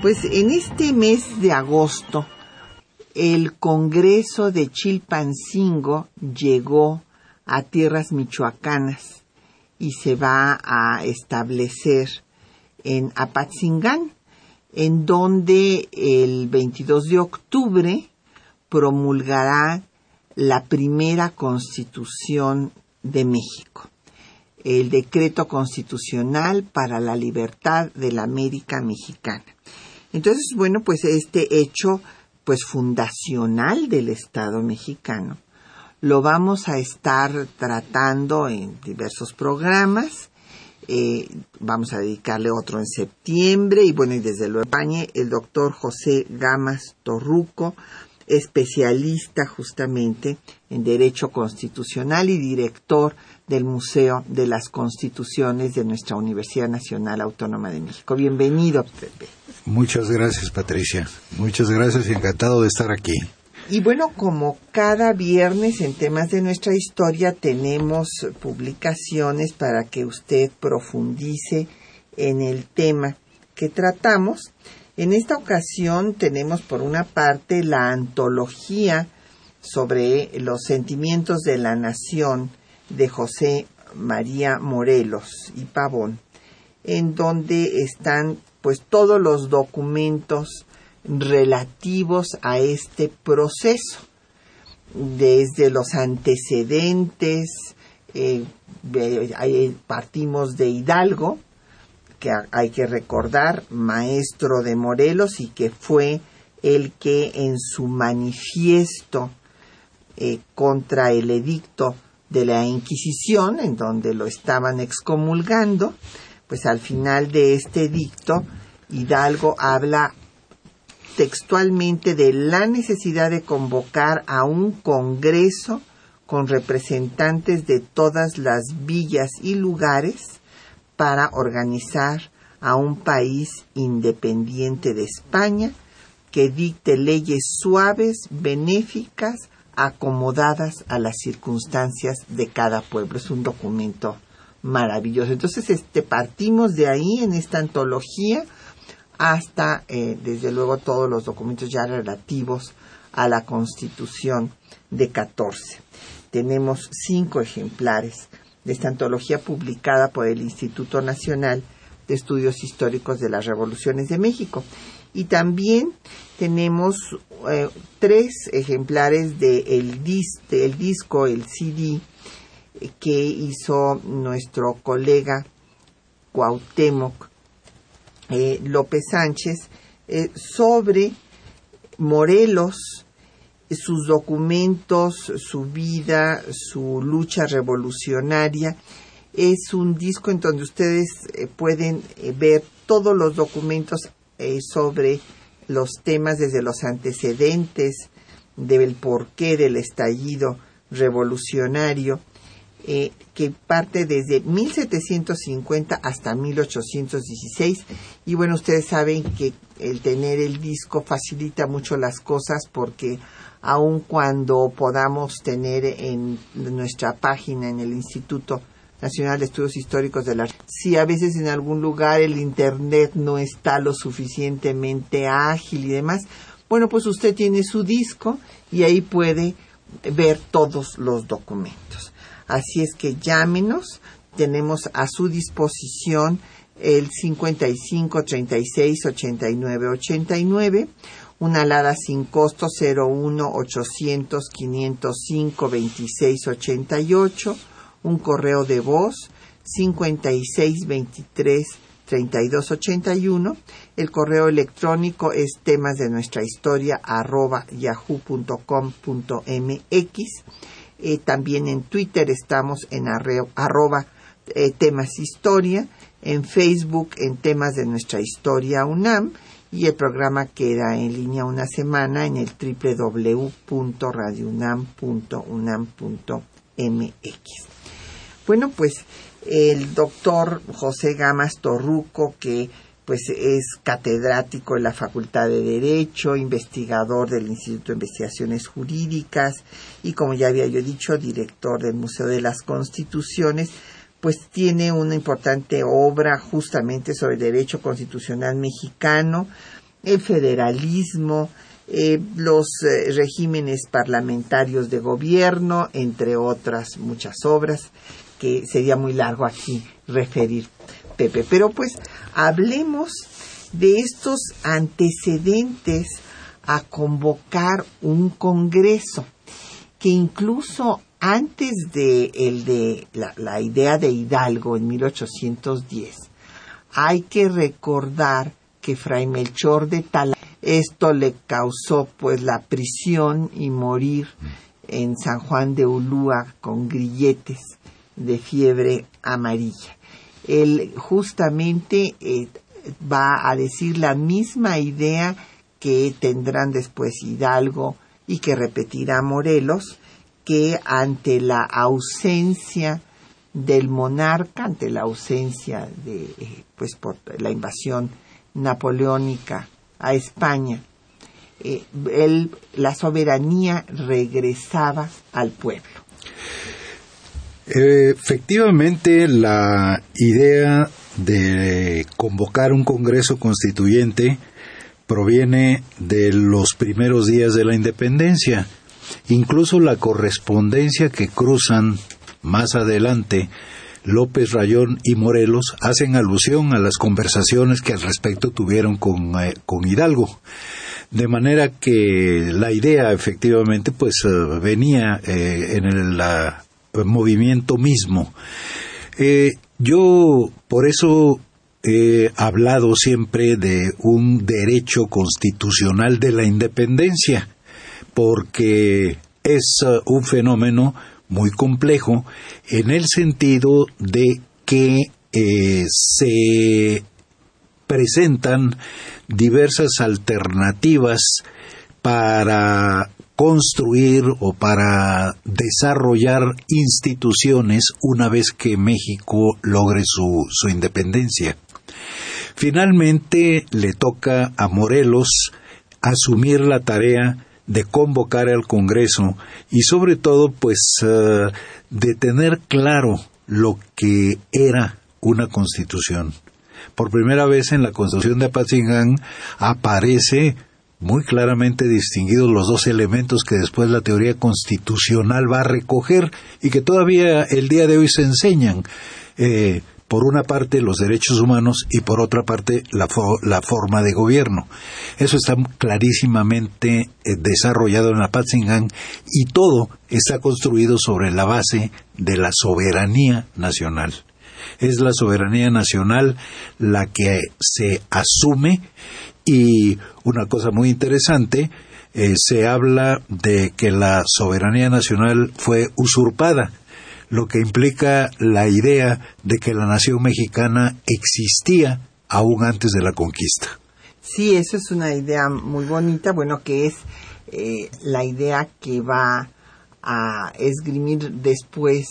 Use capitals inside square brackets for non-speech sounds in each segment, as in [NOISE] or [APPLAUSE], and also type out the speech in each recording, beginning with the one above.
Pues en este mes de agosto, el Congreso de Chilpancingo llegó a tierras michoacanas y se va a establecer en Apatzingán, en donde el 22 de octubre promulgará la primera constitución de México el decreto constitucional para la libertad de la América Mexicana. Entonces, bueno, pues este hecho pues fundacional del Estado mexicano lo vamos a estar tratando en diversos programas. Eh, vamos a dedicarle otro en septiembre y bueno, y desde luego el doctor José Gamas Torruco, especialista justamente en Derecho Constitucional y director del Museo de las Constituciones de nuestra Universidad Nacional Autónoma de México. Bienvenido, Pepe. Muchas gracias, Patricia. Muchas gracias y encantado de estar aquí. Y bueno, como cada viernes en temas de nuestra historia tenemos publicaciones para que usted profundice en el tema que tratamos. En esta ocasión tenemos por una parte la antología sobre los sentimientos de la nación de José María Morelos y Pavón, en donde están pues todos los documentos relativos a este proceso, desde los antecedentes, eh, partimos de Hidalgo, que hay que recordar, maestro de Morelos y que fue el que en su manifiesto eh, contra el edicto de la Inquisición, en donde lo estaban excomulgando, pues al final de este dicto, Hidalgo habla textualmente de la necesidad de convocar a un Congreso con representantes de todas las villas y lugares para organizar a un país independiente de España que dicte leyes suaves, benéficas, acomodadas a las circunstancias de cada pueblo. Es un documento maravilloso. Entonces, este, partimos de ahí en esta antología hasta, eh, desde luego, todos los documentos ya relativos a la Constitución de 14. Tenemos cinco ejemplares de esta antología publicada por el Instituto Nacional de Estudios Históricos de las Revoluciones de México. Y también tenemos eh, tres ejemplares de el, disco, el CD, que hizo nuestro colega Cuauhtémoc eh, López Sánchez eh, sobre Morelos, sus documentos, su vida, su lucha revolucionaria. Es un disco en donde ustedes pueden ver todos los documentos sobre los temas desde los antecedentes del porqué del estallido revolucionario, eh, que parte desde 1750 hasta 1816. Y bueno, ustedes saben que el tener el disco facilita mucho las cosas porque aun cuando podamos tener en nuestra página en el Instituto Nacional de Estudios Históricos de la si a veces en algún lugar el internet no está lo suficientemente ágil y demás, bueno, pues usted tiene su disco y ahí puede ver todos los documentos. Así es que llámenos, tenemos a su disposición el 55 36 89 89, una alada sin costo 01 800 505 26 88 un correo de voz 5623 3281. El correo electrónico es temas de nuestra historia arroba yahoo.com.mx. Eh, también en Twitter estamos en arroba eh, temas historia, en Facebook en temas de nuestra historia UNAM y el programa queda en línea una semana en el www.radiounam.unam.mx. Bueno, pues el doctor José Gamas Torruco, que pues es catedrático en la Facultad de Derecho, investigador del Instituto de Investigaciones Jurídicas y como ya había yo dicho, director del Museo de las Constituciones, pues tiene una importante obra justamente sobre derecho constitucional mexicano, el federalismo, eh, los eh, regímenes parlamentarios de gobierno, entre otras muchas obras que sería muy largo aquí referir, Pepe. Pero pues hablemos de estos antecedentes a convocar un congreso que incluso antes de el de la, idea de Hidalgo en 1810 hay que recordar que Fray Melchor de Tala esto le causó pues la prisión y morir en San Juan de Ulúa con grilletes de fiebre amarilla. Él justamente eh, va a decir la misma idea que tendrán después Hidalgo y que repetirá Morelos, que ante la ausencia del monarca, ante la ausencia de, eh, pues por la invasión napoleónica a España, eh, la soberanía regresaba al pueblo. Efectivamente, la idea de convocar un Congreso Constituyente proviene de los primeros días de la independencia. Incluso la correspondencia que cruzan más adelante López Rayón y Morelos hacen alusión a las conversaciones que al respecto tuvieron con, eh, con Hidalgo. De manera que la idea efectivamente pues eh, venía eh, en el, la, movimiento mismo. Eh, yo por eso he hablado siempre de un derecho constitucional de la independencia, porque es uh, un fenómeno muy complejo en el sentido de que eh, se presentan diversas alternativas para construir o para desarrollar instituciones una vez que México logre su, su independencia. Finalmente le toca a Morelos asumir la tarea de convocar al Congreso y sobre todo pues eh, de tener claro lo que era una constitución. Por primera vez en la constitución de Apatzingán aparece muy claramente distinguidos los dos elementos que después la teoría constitucional va a recoger y que todavía el día de hoy se enseñan. Eh, por una parte los derechos humanos y por otra parte la, forma de gobierno. Eso está clarísimamente eh, desarrollado en la Patzingán y todo está construido sobre la base de la soberanía nacional. Es la soberanía nacional la que se asume y una cosa muy interesante, eh, se habla de que la soberanía nacional fue usurpada, lo que implica la idea de que la nación mexicana existía aún antes de la conquista. Sí, eso es una idea muy bonita, bueno, que es eh, la idea que va a esgrimir después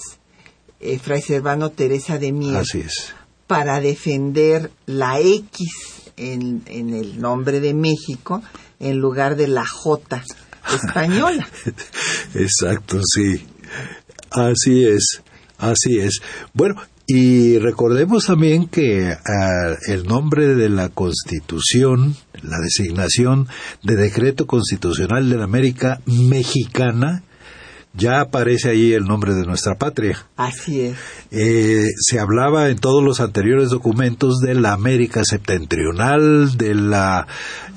eh, Fray Servano Teresa de Mier. Así es. Para defender la X en, el nombre de México en lugar de la J española. [LAUGHS] Exacto, sí. Así es, así es. Bueno, y recordemos también que ah, el nombre de la Constitución, la designación de Decreto Constitucional de la América Mexicana, ya aparece ahí el nombre de nuestra patria. Así es. Eh, se hablaba en todos los anteriores documentos de la América septentrional, de la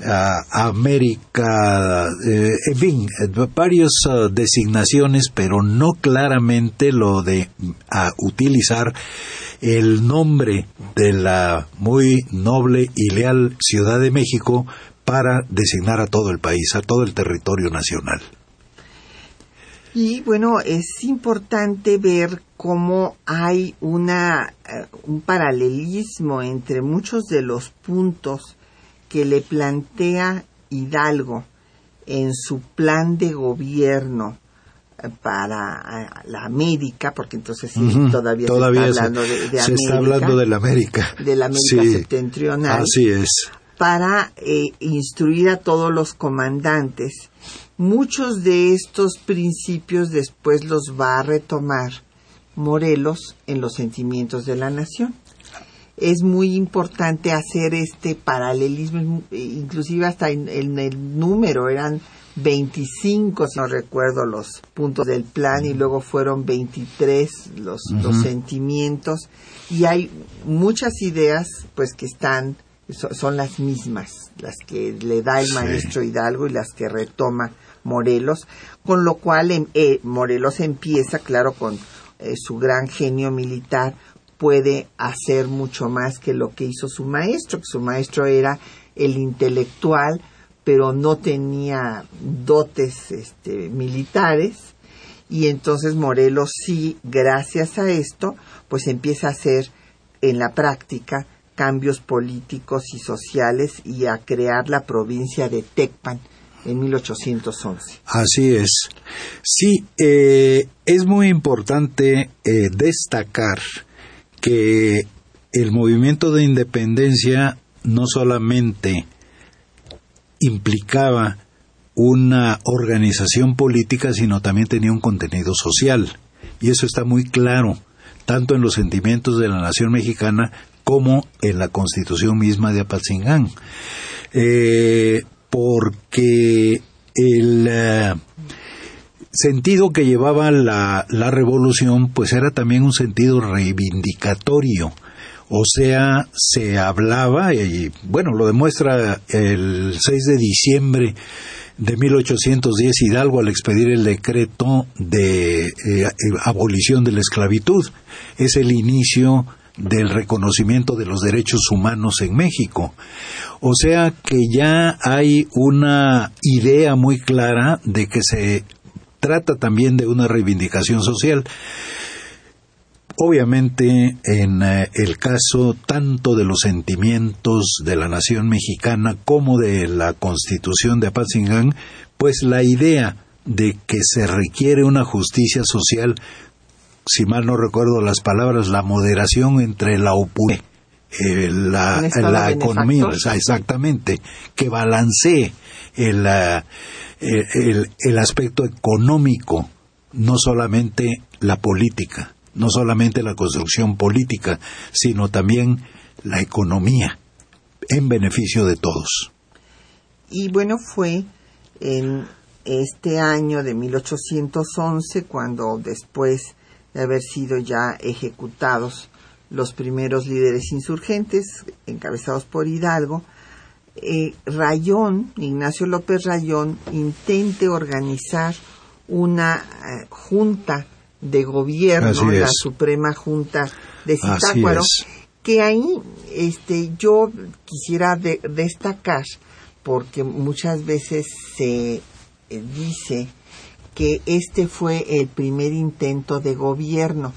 ah, América, eh, en fin, varias ah, designaciones, pero no claramente lo de utilizar el nombre de la muy noble y leal Ciudad de México para designar a todo el país, a todo el territorio nacional. Y bueno, es importante ver cómo hay una, eh, un paralelismo entre muchos de los puntos que le plantea Hidalgo en su plan de gobierno eh, para la América, porque entonces sí, todavía, se está hablando de, América. Se está hablando de la América. De la América septentrional. Así es. Para eh, instruir a todos los comandantes Muchos de estos principios después los va a retomar Morelos en los sentimientos de la nación. Es muy importante hacer este paralelismo, inclusive hasta en, el número, eran 25, si no recuerdo los puntos del plan, y luego fueron 23 los, los sentimientos, y hay muchas ideas pues que están, son, las mismas, las que le da el maestro Hidalgo y las que retoma Morelos, con lo cual em, eh, Morelos empieza, claro, con eh, su gran genio militar, puede hacer mucho más que lo que hizo su maestro, que su maestro era el intelectual, pero no tenía dotes este, militares, y entonces Morelos sí, gracias a esto, pues empieza a hacer en la práctica cambios políticos y sociales y a crear la provincia de Tecpan, en 1811. Así es. Sí, eh, es muy importante eh, destacar que el movimiento de independencia no solamente implicaba una organización política, sino también tenía un contenido social. Y eso está muy claro, tanto en los sentimientos de la nación mexicana como en la constitución misma de Apatzingán. Eh, porque el eh, sentido que llevaba la, la revolución pues era también un sentido reivindicatorio. O sea, se hablaba, y bueno, lo demuestra el 6 de diciembre de 1810 Hidalgo al expedir el decreto de eh, abolición de la esclavitud. Es el inicio del reconocimiento de los derechos humanos en México. O sea que ya hay una idea muy clara de que se trata también de una reivindicación social. Obviamente, en eh, el caso tanto de los sentimientos de la nación mexicana como de la constitución de Apatzingán, pues la idea de que se requiere una justicia social si mal no recuerdo las palabras, la moderación entre la opulencia, eh, la, la economía, exactamente, que balancee el, eh, el, el aspecto económico, no solamente la política, no solamente la construcción política, sino también la economía, en beneficio de todos. Y bueno, fue en este año de 1811 cuando después de haber sido ya ejecutados los primeros líderes insurgentes, encabezados por Hidalgo, eh, Rayón, Ignacio López Rayón, intente organizar una eh, junta de gobierno, la Suprema Junta de Zitácuaro, que ahí este, yo quisiera destacar, porque muchas veces se eh, dice que este fue el primer intento de gobierno.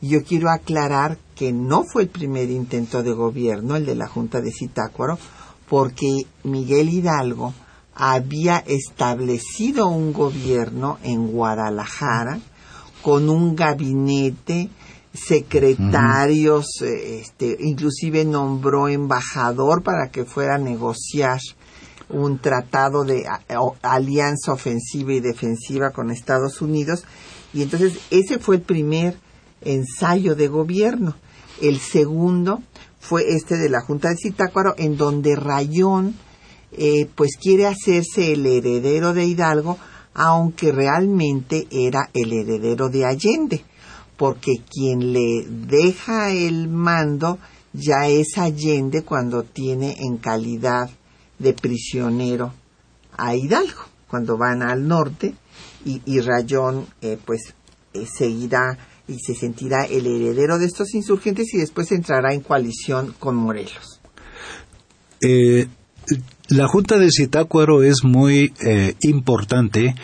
Yo quiero aclarar que no fue el primer intento de gobierno, el de la Junta de Zitácuaro, porque Miguel Hidalgo había establecido un gobierno en Guadalajara con un gabinete, secretarios, este, inclusive nombró embajador para que fuera a negociar un tratado de alianza ofensiva y defensiva con Estados Unidos y entonces ese fue el primer ensayo de gobierno. El segundo fue este de la Junta de Zitácuaro en donde Rayón eh, pues quiere hacerse el heredero de Hidalgo aunque realmente era el heredero de Allende porque quien le deja el mando ya es Allende cuando tiene en calidad de prisionero a Hidalgo cuando van al norte y, Rayón eh, pues eh, seguirá y se sentirá el heredero de estos insurgentes y después entrará en coalición con Morelos. Eh, La Junta de Zitácuaro es muy eh, importante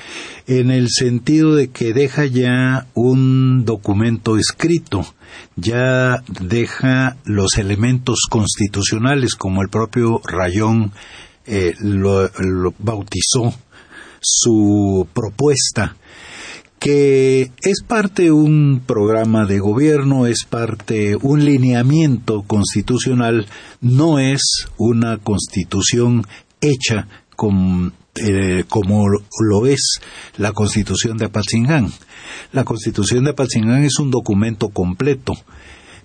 en el sentido de que deja ya un documento escrito, ya deja los elementos constitucionales como el propio Rayón eh, lo, lo bautizó su propuesta que es parte un programa de gobierno, es parte un lineamiento constitucional, no es una constitución hecha eh, como lo es la constitución de Apatzingán. La constitución de Apatzingán es un documento completo,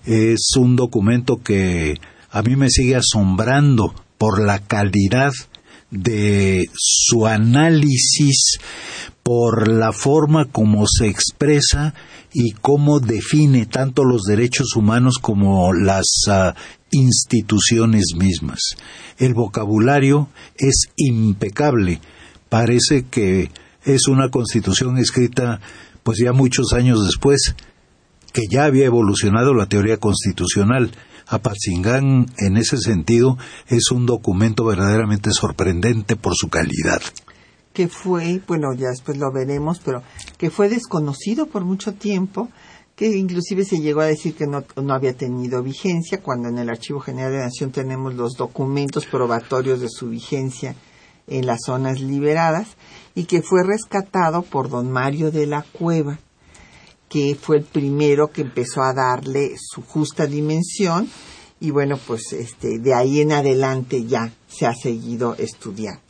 es un documento que a mí me sigue asombrando por la calidad de su análisis, por la forma como se expresa y cómo define tanto los derechos humanos como las ah, instituciones mismas. El vocabulario es impecable. Parece que es una constitución escrita pues ya muchos años después, que ya había evolucionado la teoría constitucional. Apatzingán, en ese sentido, es un documento verdaderamente sorprendente por su calidad que fue, bueno, ya después lo veremos, pero que fue desconocido por mucho tiempo, que inclusive se llegó a decir que no, no había tenido vigencia, cuando en el Archivo General de Nación tenemos los documentos probatorios de su vigencia en las zonas liberadas, y que fue rescatado por don Mario de la Cueva, que fue el primero que empezó a darle su justa dimensión, y bueno, pues este, de ahí en adelante ya se ha seguido estudiando.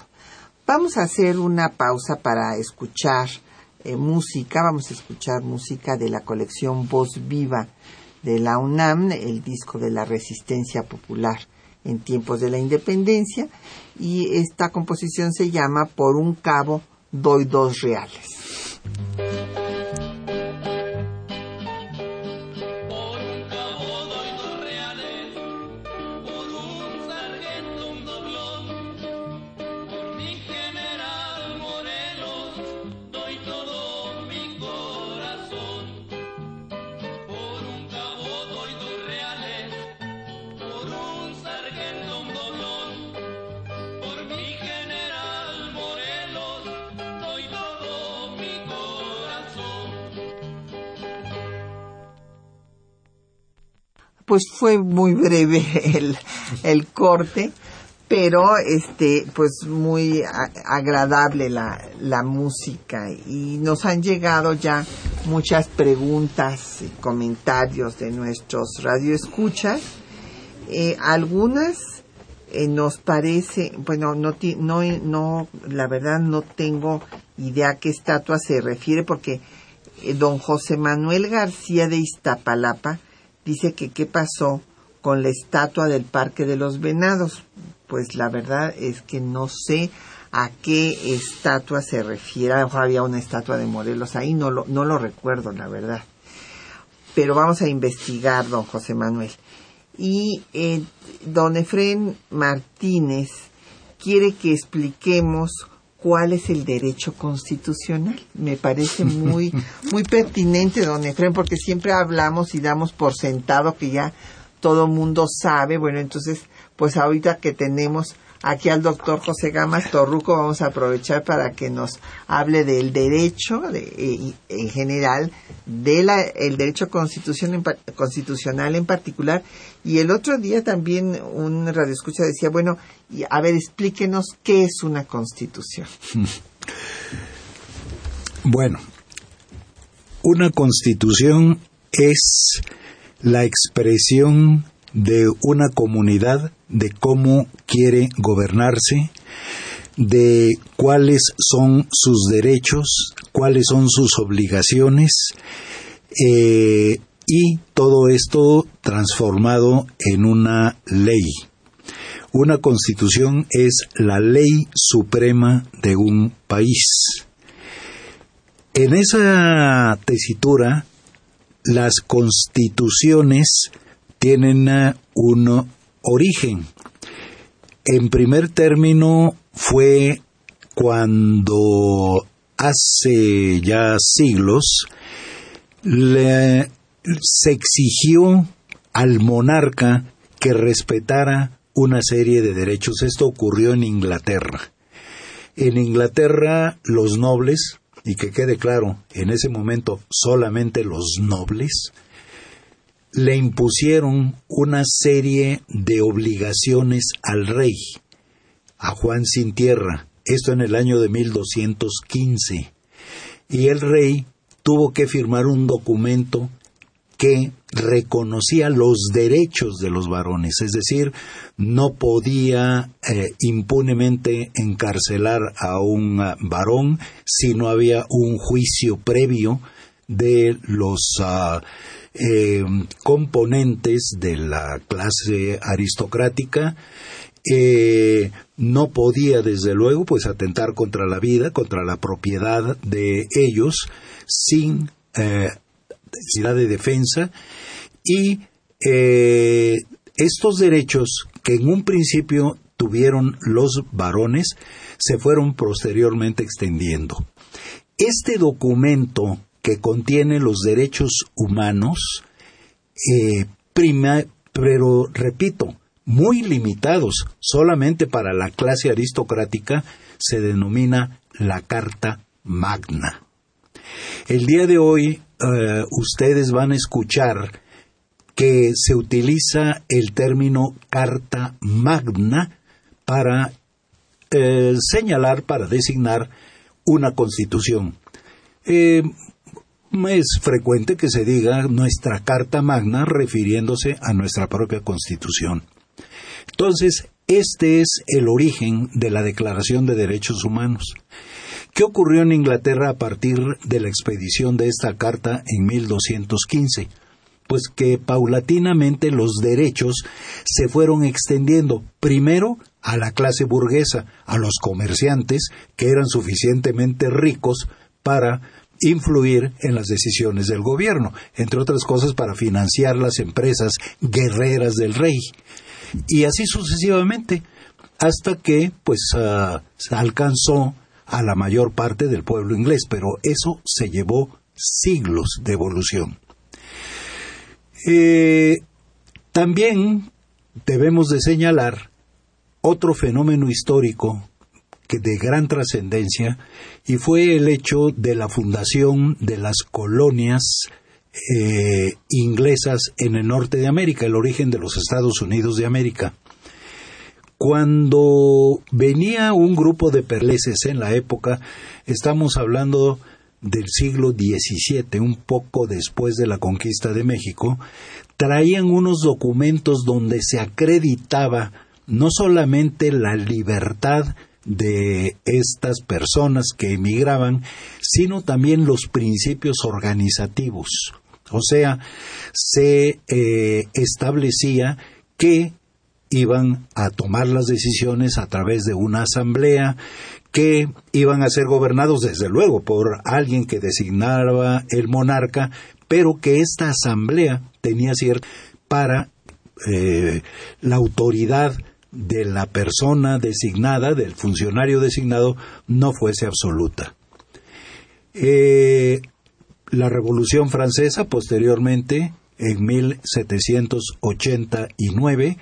Vamos a hacer una pausa para escuchar eh, música. Vamos a escuchar música de la colección Voz Viva de la UNAM, el disco de la resistencia popular en tiempos de la independencia. Y esta composición se llama Por un cabo doy dos reales. Pues fue muy breve [LAUGHS] el, corte, pero este, pues muy agradable la, la música y nos han llegado ya muchas preguntas y comentarios de nuestros radioescuchas. Eh, algunas eh, nos parece, bueno, no, no, no, la verdad no tengo idea a qué estatua se refiere porque eh, don José Manuel García de Iztapalapa dice que qué pasó con la estatua del Parque de los Venados. Pues la verdad es que no sé a qué estatua se refiere. Había una estatua de Morelos ahí, no lo, no lo recuerdo, la verdad. Pero vamos a investigar, don José Manuel. Y eh, don Efren Martínez quiere que expliquemos cuál es el derecho constitucional. Me parece muy, [LAUGHS] muy pertinente, don Efraín, porque siempre hablamos y damos por sentado que ya todo mundo sabe. Bueno, entonces, pues ahorita que tenemos aquí al doctor José Gamas Torruco, vamos a aprovechar para que nos hable del derecho de, en general, del el derecho constitucional en particular. Y el otro día también un radioescucha decía, bueno, a ver, explíquenos qué es una constitución. [LAUGHS] Bueno, una constitución es la expresión de una comunidad de cómo quiere gobernarse, de cuáles son sus derechos, cuáles son sus obligaciones, eh, y todo esto transformado en una ley. Una constitución es la ley suprema de un país. En esa tesitura, las constituciones tienen un origen. En primer término fue cuando hace ya siglos se exigió al monarca que respetara una serie de derechos. Esto ocurrió en Inglaterra. En Inglaterra los nobles, y que quede claro, en ese momento solamente los nobles, le impusieron una serie de obligaciones al rey, a Juan sin tierra, esto en el año de 1215, y el rey tuvo que firmar un documento que reconocía los derechos de los varones, es decir, no podía eh, impunemente encarcelar a un ah, varón si no había un juicio previo de los ah, eh, componentes de la clase aristocrática eh, no podía desde luego pues atentar contra la vida, contra la propiedad de ellos sin eh, necesidad de defensa y estos derechos que en un principio tuvieron los varones se fueron posteriormente extendiendo. Este documento que contiene los derechos humanos, eh, pero repito, muy limitados, solamente para la clase aristocrática, se denomina la Carta Magna. El día de hoy eh, ustedes van a escuchar que se utiliza el término Carta Magna para eh, señalar, para designar una constitución. Eh, es frecuente que se diga nuestra Carta Magna refiriéndose a nuestra propia Constitución. Entonces, este es el origen de la Declaración de Derechos Humanos. ¿Qué ocurrió en Inglaterra a partir de la expedición de esta carta en 1215? Pues que paulatinamente los derechos se fueron extendiendo primero a la clase burguesa, a los comerciantes que eran suficientemente ricos para influir en las decisiones del gobierno, entre otras cosas para financiar las empresas guerreras del rey. Y así sucesivamente, hasta que pues uh, alcanzó a la mayor parte del pueblo inglés, pero eso se llevó siglos de evolución. Eh, también debemos de señalar otro fenómeno histórico de gran trascendencia y fue el hecho de la fundación de las colonias eh, inglesas en el norte de América, el origen de los Estados Unidos de América. Cuando venía un grupo de perleces en la época, estamos hablando del siglo XVII, un poco después de la conquista de México, traían unos documentos donde se acreditaba no solamente la libertad de estas personas que emigraban, sino también los principios organizativos. O sea, se eh, establecía que iban a tomar las decisiones a través de una asamblea, que iban a ser gobernados desde luego por alguien que designaba el monarca, pero que esta asamblea tenía cierto para eh, la autoridad de la persona designada, del funcionario designado, no fuese absoluta. Eh, la Revolución Francesa, posteriormente, en 1789,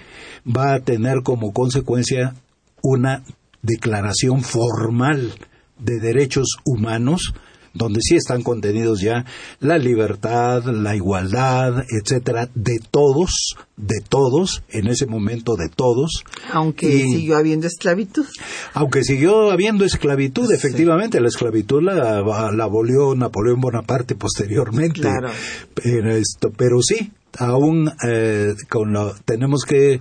va a tener como consecuencia una declaración formal de derechos humanos donde sí están contenidos ya la libertad, la igualdad, etcétera, de todos, de todos, en ese momento de todos. Aunque siguió habiendo esclavitud. Aunque siguió habiendo esclavitud, efectivamente, la esclavitud la, la abolió Napoleón Bonaparte posteriormente. Claro. Pero, esto, pero sí, aún eh, con tenemos que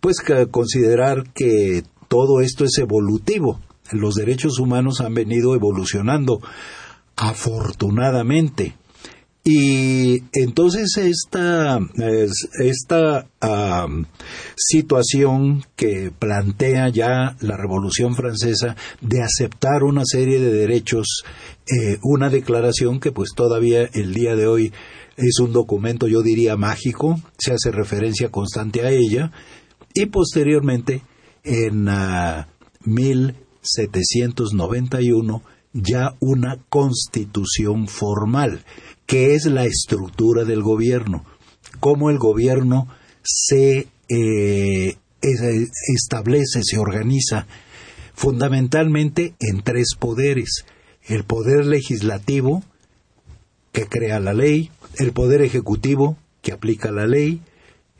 pues considerar que todo esto es evolutivo. Los derechos humanos han venido evolucionando afortunadamente. Y entonces esta, esta situación que plantea ya la Revolución Francesa de aceptar una serie de derechos, eh, una declaración que pues todavía el día de hoy es un documento yo diría mágico, se hace referencia constante a ella, y posteriormente en 1791 ya una constitución formal, que es la estructura del gobierno, cómo el gobierno se eh, establece, se organiza fundamentalmente en tres poderes. El poder legislativo, que crea la ley, el poder ejecutivo, que aplica la ley,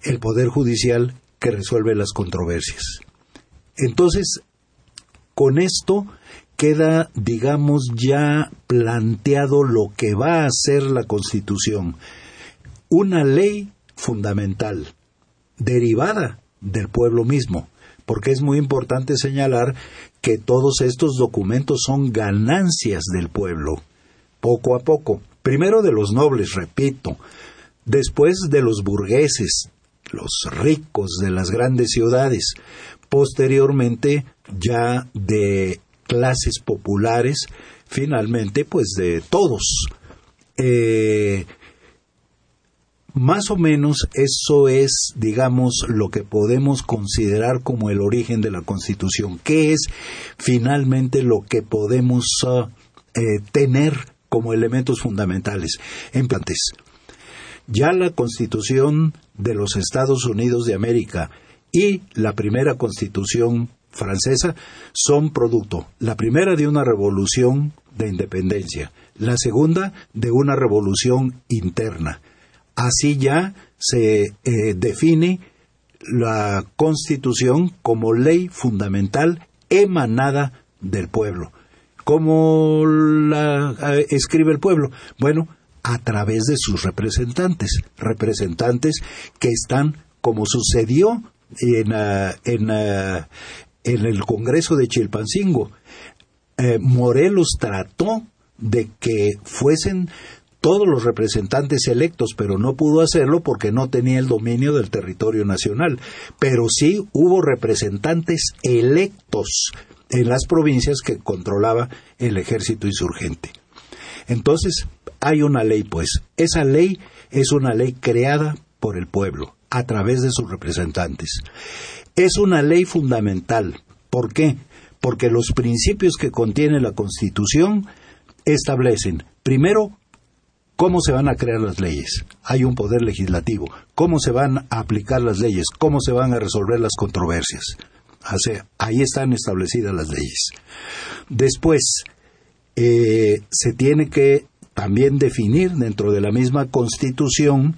el poder judicial, que resuelve las controversias. Entonces, con esto queda, digamos, ya planteado lo que va a ser la Constitución. Una ley fundamental, derivada del pueblo mismo, porque es muy importante señalar que todos estos documentos son ganancias del pueblo, poco a poco. Primero de los nobles, repito, después de los burgueses, los ricos de las grandes ciudades, posteriormente ya de clases populares, finalmente pues de todos. Eh, más o menos eso es, digamos, lo que podemos considerar como el origen de la Constitución. ¿Qué es finalmente lo que podemos uh, eh, tener como elementos fundamentales? En plantes. Ya la Constitución de los Estados Unidos de América y la primera Constitución francesa son producto, la primera de una revolución de independencia, la segunda de una revolución interna Así ya se eh, define la Constitución como ley fundamental emanada del pueblo. ¿Cómo la eh, escribe el pueblo? Bueno, a través de sus representantes, representantes que están, como sucedió en, ah, ah, en, el Congreso de Chilpancingo. Eh, Morelos trató de que fuesen todos los representantes electos, pero no pudo hacerlo porque no tenía el dominio del territorio nacional. Pero sí hubo representantes electos en las provincias que controlaba el ejército insurgente. Entonces, hay una ley, pues. Esa ley es una ley creada por el pueblo, a través de sus representantes. Es una ley fundamental. ¿Por qué? Porque los principios que contiene la Constitución establecen, primero, ¿Cómo se van a crear las leyes? Hay un poder legislativo. ¿Cómo se van a aplicar las leyes? ¿Cómo se van a resolver las controversias? ahí están establecidas las leyes. Después, eh, se tiene que también definir dentro de la misma Constitución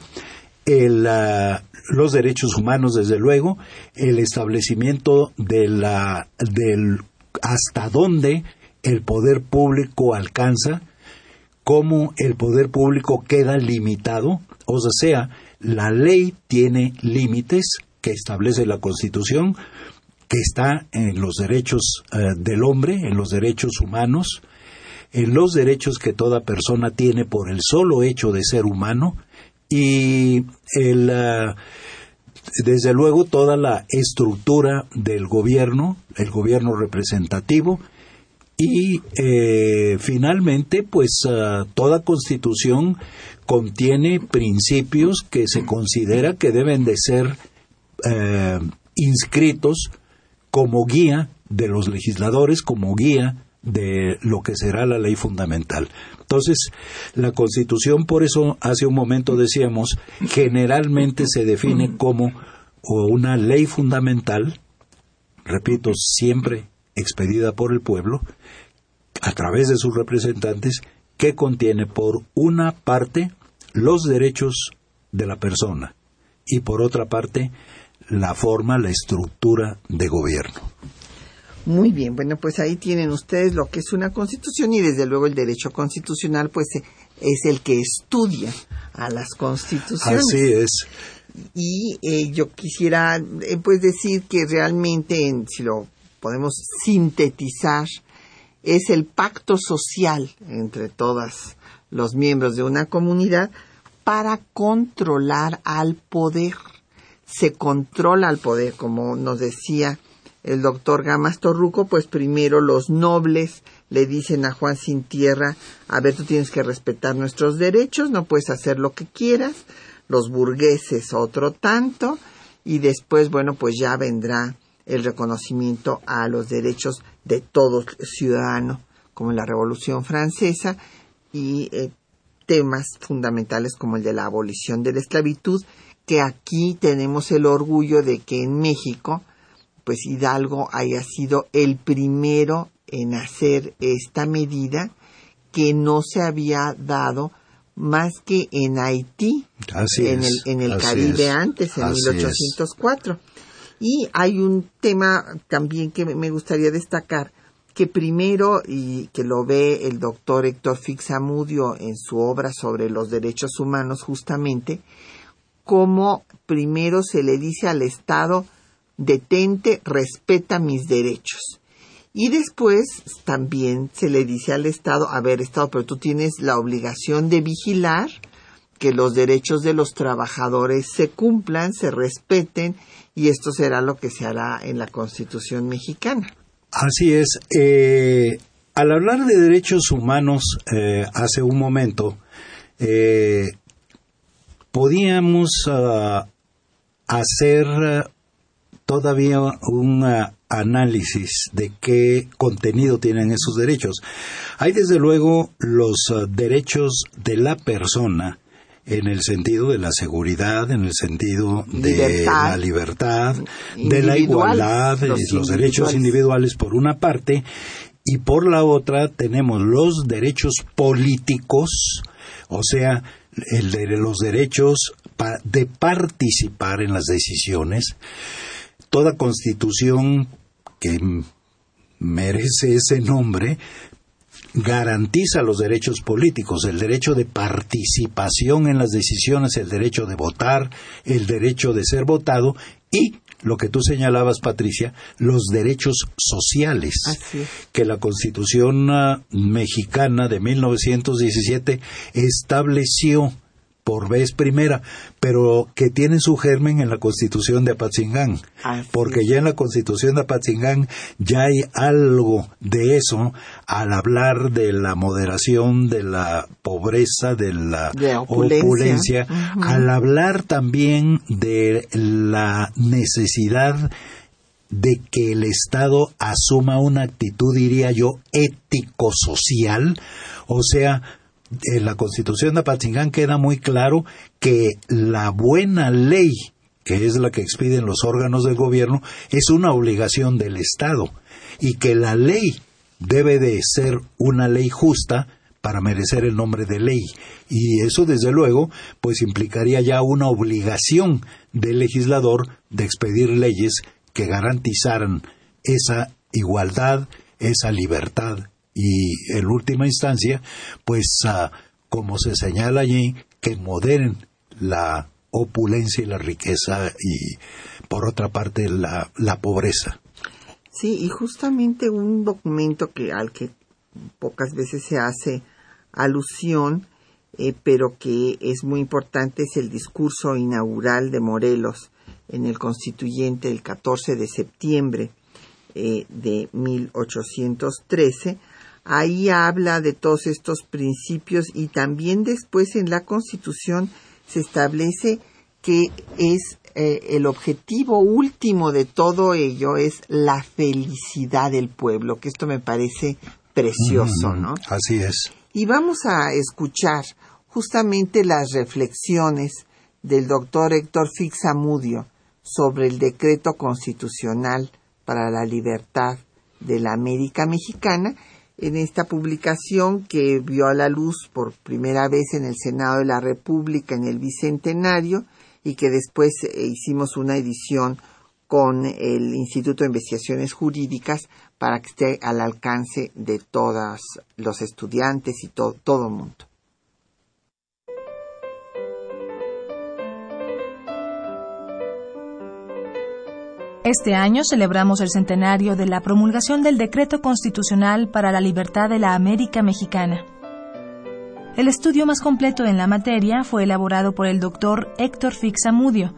los derechos humanos, desde luego, el establecimiento de la, del hasta dónde el poder público alcanza cómo el poder público queda limitado, o sea, la ley tiene límites que establece la Constitución, que está en los derechos eh, del hombre, en los derechos humanos, en los derechos que toda persona tiene por el solo hecho de ser humano y el, eh, desde luego toda la estructura del gobierno, el gobierno representativo, y eh, finalmente, pues ah, toda constitución contiene principios que se considera que deben de ser eh, inscritos como guía de los legisladores, como guía de lo que será la ley fundamental. Entonces, la Constitución, por eso hace un momento decíamos, generalmente se define como una ley fundamental, repito, siempre expedida por el pueblo, a través de sus representantes, que contiene por una parte los derechos de la persona y por otra parte la forma, la estructura de gobierno. Muy bien, bueno, pues ahí tienen ustedes lo que es una constitución y desde luego el derecho constitucional pues es el que estudia a las constituciones. Así es. Y eh, yo quisiera eh, pues decir que realmente, si lo podemos sintetizar, es el pacto social entre todos los miembros de una comunidad para controlar al poder. Se controla al poder, como nos decía el doctor Gamas Torruco, pues primero los nobles le dicen a Juan sin tierra, a ver, tú tienes que respetar nuestros derechos, no puedes hacer lo que quieras, los burgueses otro tanto, y después, bueno, pues ya vendrá el reconocimiento a los derechos de todo ciudadano, como en la Revolución Francesa, y eh, temas fundamentales como el de la abolición de la esclavitud, que aquí tenemos el orgullo de que en México pues Hidalgo haya sido el primero en hacer esta medida que no se había dado más que en Haití, en, el, en el Caribe antes, en 1804. Y hay un tema también que me gustaría destacar, que primero, y que lo ve el doctor Héctor Fixamudio en su obra sobre los derechos humanos justamente, como primero se le dice al Estado, detente, respeta mis derechos. Y después también se le dice al Estado, a ver, Estado, pero tú tienes la obligación de vigilar que los derechos de los trabajadores se cumplan, se respeten, y esto será lo que se hará en la Constitución mexicana. Así es. Eh, al hablar de derechos humanos eh, hace un momento, eh, podíamos ah, hacer todavía un análisis de qué contenido tienen esos derechos. Hay desde luego los uh, derechos de la persona en el sentido de la seguridad, en el sentido de la libertad, de la igualdad, los, los derechos individuales. por una parte, y por la otra tenemos los derechos políticos, o sea, el de los derechos de participar en las decisiones, toda constitución que merece ese nombre garantiza los derechos políticos, el derecho de participación en las decisiones, el derecho de votar, el derecho de ser votado y lo que tú señalabas, Patricia, los derechos sociales. Que la Constitución ah, mexicana de 1917 estableció por vez primera, pero que tiene su germen en la Constitución de Apatzingán, porque ya en la Constitución de Apatzingán ya hay algo de eso al hablar de la moderación, de la pobreza, de la opulencia, al hablar también de la necesidad de que el Estado asuma una actitud, diría yo, ético-social, o sea, en la Constitución de Apatzingán queda muy claro que la buena ley, que es la que expiden los órganos del gobierno, es una obligación del Estado y que la ley debe de ser una ley justa para merecer el nombre de ley. Y eso, desde luego, pues implicaría ya una obligación del legislador de expedir leyes que garantizaran esa igualdad, esa libertad y en última instancia, pues ah, como se señala allí, que moderen la opulencia y la riqueza y por otra parte la, la pobreza. Sí, y justamente un documento que al que pocas veces se hace alusión, eh, pero que es muy importante, es el discurso inaugural de Morelos en el constituyente el 14 de septiembre eh, de 1813, ahí habla de todos estos principios y también después en la Constitución se establece que es eh, el objetivo último de todo ello es la felicidad del pueblo, que esto me parece precioso, ¿no? Así es. Y vamos a escuchar justamente las reflexiones del doctor Héctor Fixamudio sobre el decreto constitucional para la libertad de la América Mexicana en esta publicación que vio a la luz por primera vez en el Senado de la República en el Bicentenario y que después eh, hicimos una edición con el Instituto de Investigaciones Jurídicas para que esté al alcance de todos los estudiantes y todo el mundo. Este año celebramos el centenario de la promulgación del Decreto Constitucional para la Libertad de la América Mexicana. El estudio más completo en la materia fue elaborado por el doctor Héctor Fixamudio,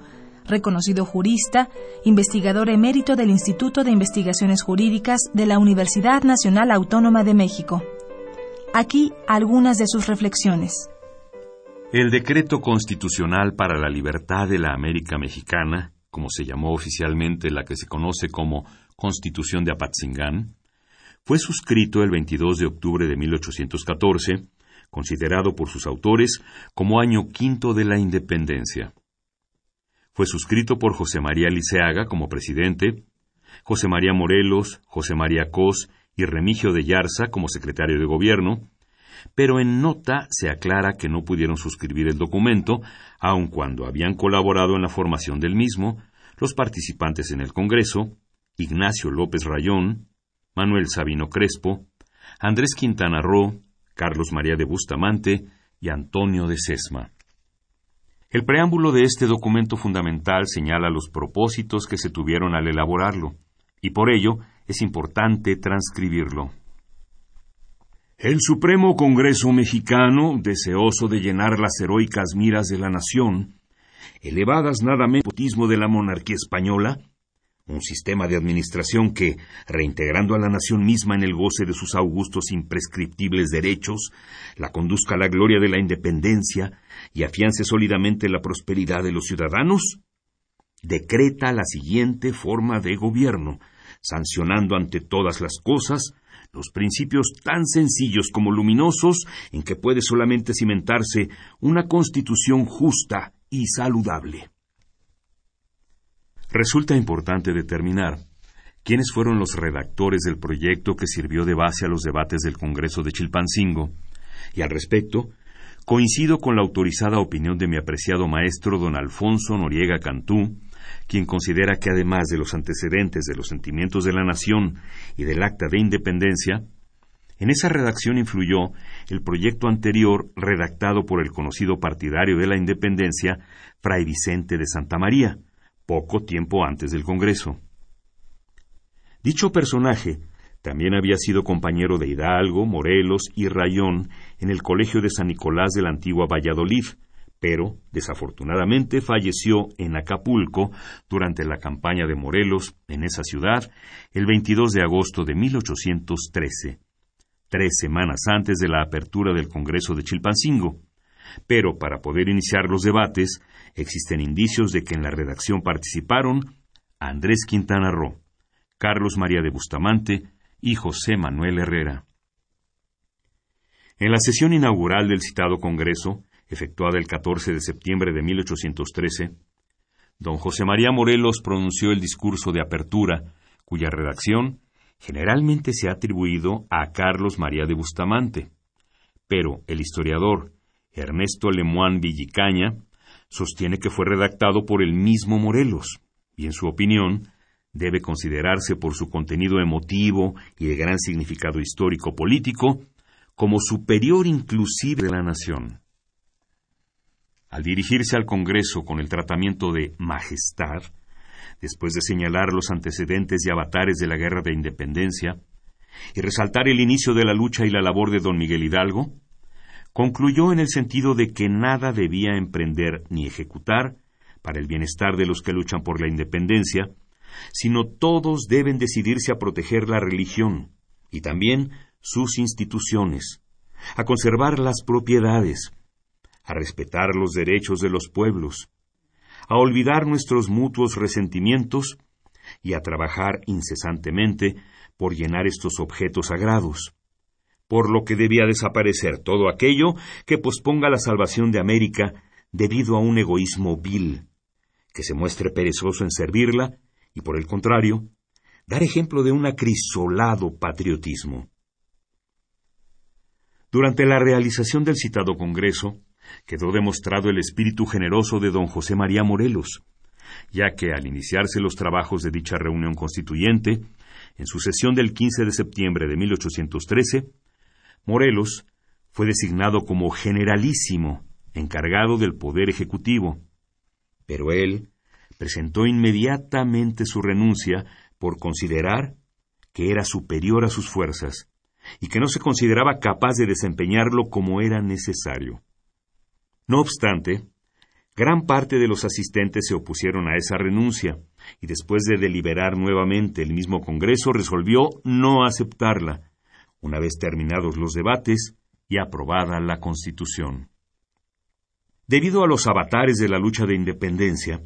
reconocido jurista, investigador emérito del Instituto de Investigaciones Jurídicas de la Universidad Nacional Autónoma de México. Aquí algunas de sus reflexiones. El Decreto Constitucional para la Libertad de la América Mexicana como se llamó oficialmente la que se conoce como Constitución de Apatzingán, fue suscrito el 22 de octubre de 1814, considerado por sus autores como año quinto de la independencia. Fue suscrito por José María Liceaga como presidente, José María Morelos, José María Cos y Remigio de Yarza como secretario de gobierno, pero en nota se aclara que no pudieron suscribir el documento, aun cuando habían colaborado en la formación del mismo los participantes en el Congreso, Ignacio López Rayón, Manuel Sabino Crespo, Andrés Quintana Roo, Carlos María de Bustamante y Antonio de Sesma. El preámbulo de este documento fundamental señala los propósitos que se tuvieron al elaborarlo, y por ello es importante transcribirlo. El Supremo Congreso Mexicano, deseoso de llenar las heroicas miras de la nación, elevadas nada menos de la monarquía española, un sistema de administración que, reintegrando a la nación misma en el goce de sus augustos imprescriptibles derechos, la conduzca a la gloria de la independencia y afiance sólidamente la prosperidad de los ciudadanos, decreta la siguiente forma de gobierno, sancionando ante todas las cosas los principios tan sencillos como luminosos en que puede solamente cimentarse una constitución justa y saludable. Resulta importante determinar quiénes fueron los redactores del proyecto que sirvió de base a los debates del Congreso de Chilpancingo, y al respecto, coincido con la autorizada opinión de mi apreciado maestro don Alfonso Noriega Cantú, quien considera que además de los antecedentes de los sentimientos de la nación y del acta de independencia, en esa redacción influyó el proyecto anterior redactado por el conocido partidario de la independencia, Fray Vicente de Santa María, poco tiempo antes del Congreso. Dicho personaje también había sido compañero de Hidalgo, Morelos y Rayón en el Colegio de San Nicolás de la antigua Valladolid, pero desafortunadamente falleció en Acapulco durante la campaña de Morelos en esa ciudad el 22 de agosto de 1813, tres semanas antes de la apertura del Congreso de Chilpancingo. Pero para poder iniciar los debates, existen indicios de que en la redacción participaron Andrés Quintana Roo, Carlos María de Bustamante y José Manuel Herrera. En la sesión inaugural del citado Congreso, efectuada el 14 de septiembre de 1813, don José María Morelos pronunció el discurso de apertura, cuya redacción generalmente se ha atribuido a Carlos María de Bustamante, pero el historiador Ernesto Lemoine Villicaña sostiene que fue redactado por el mismo Morelos, y en su opinión debe considerarse por su contenido emotivo y de gran significado histórico-político como superior inclusive de la nación. Al dirigirse al Congreso con el tratamiento de majestad, después de señalar los antecedentes y avatares de la Guerra de Independencia, y resaltar el inicio de la lucha y la labor de don Miguel Hidalgo, concluyó en el sentido de que nada debía emprender ni ejecutar para el bienestar de los que luchan por la independencia, sino todos deben decidirse a proteger la religión y también sus instituciones, a conservar las propiedades, a respetar los derechos de los pueblos, a olvidar nuestros mutuos resentimientos y a trabajar incesantemente por llenar estos objetos sagrados, por lo que debía desaparecer todo aquello que posponga la salvación de América debido a un egoísmo vil, que se muestre perezoso en servirla y, por el contrario, dar ejemplo de un acrisolado patriotismo. Durante la realización del citado Congreso, quedó demostrado el espíritu generoso de don José María Morelos, ya que al iniciarse los trabajos de dicha reunión constituyente, en su sesión del 15 de septiembre de 1813, Morelos fue designado como generalísimo, encargado del Poder Ejecutivo, pero él presentó inmediatamente su renuncia por considerar que era superior a sus fuerzas y que no se consideraba capaz de desempeñarlo como era necesario. No obstante, gran parte de los asistentes se opusieron a esa renuncia, y después de deliberar nuevamente el mismo Congreso resolvió no aceptarla, una vez terminados los debates y aprobada la Constitución. Debido a los avatares de la lucha de independencia,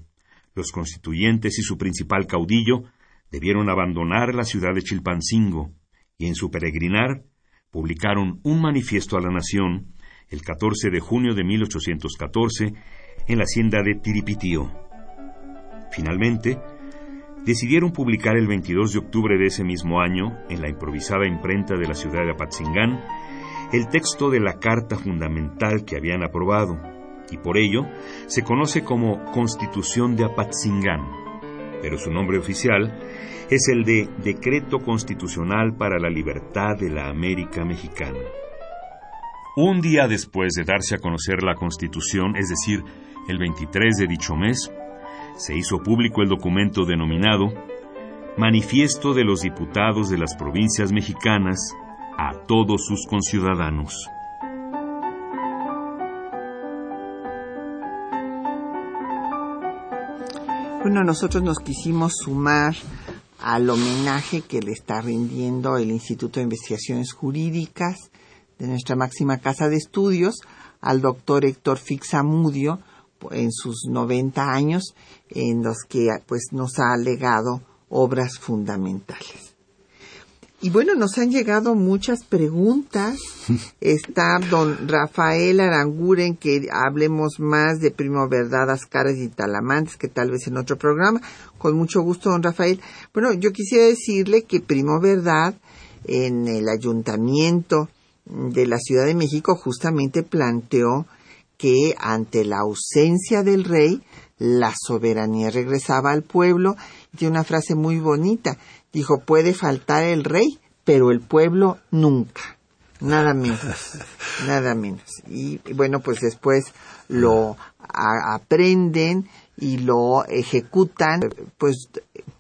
los constituyentes y su principal caudillo debieron abandonar la ciudad de Chilpancingo y en su peregrinar publicaron un manifiesto a la nación el 14 de junio de 1814 en la hacienda de Tiripitío. Finalmente, decidieron publicar el 22 de octubre de ese mismo año, en la improvisada imprenta de la ciudad de Apatzingán, el texto de la Carta Fundamental que habían aprobado, y por ello se conoce como Constitución de Apatzingán, pero su nombre oficial es el de Decreto Constitucional para la Libertad de la América Mexicana. Un día después de darse a conocer la Constitución, es decir, el 23 de dicho mes, se hizo público el documento denominado Manifiesto de los Diputados de las Provincias Mexicanas a todos sus conciudadanos. Bueno, nosotros nos quisimos sumar al homenaje que le está rindiendo el Instituto de Investigaciones Jurídicas de nuestra máxima casa de estudios al doctor Héctor Fixamudio en sus 90 años en los que pues nos ha legado obras fundamentales. Y bueno, nos han llegado muchas preguntas. [LAUGHS] Está don Rafael Aranguren, que hablemos más de Primo Verdad, Caras y Talamantes, que tal vez en otro programa. Con mucho gusto, don Rafael. Bueno, yo quisiera decirle que Primo Verdad, en el ayuntamiento de la Ciudad de México, justamente planteó que ante la ausencia del rey, la soberanía regresaba al pueblo. Tiene una frase muy bonita Dijo, puede faltar el rey, pero el pueblo nunca. Nada menos, [LAUGHS] nada menos. Y bueno, pues después lo aprenden y lo ejecutan, pues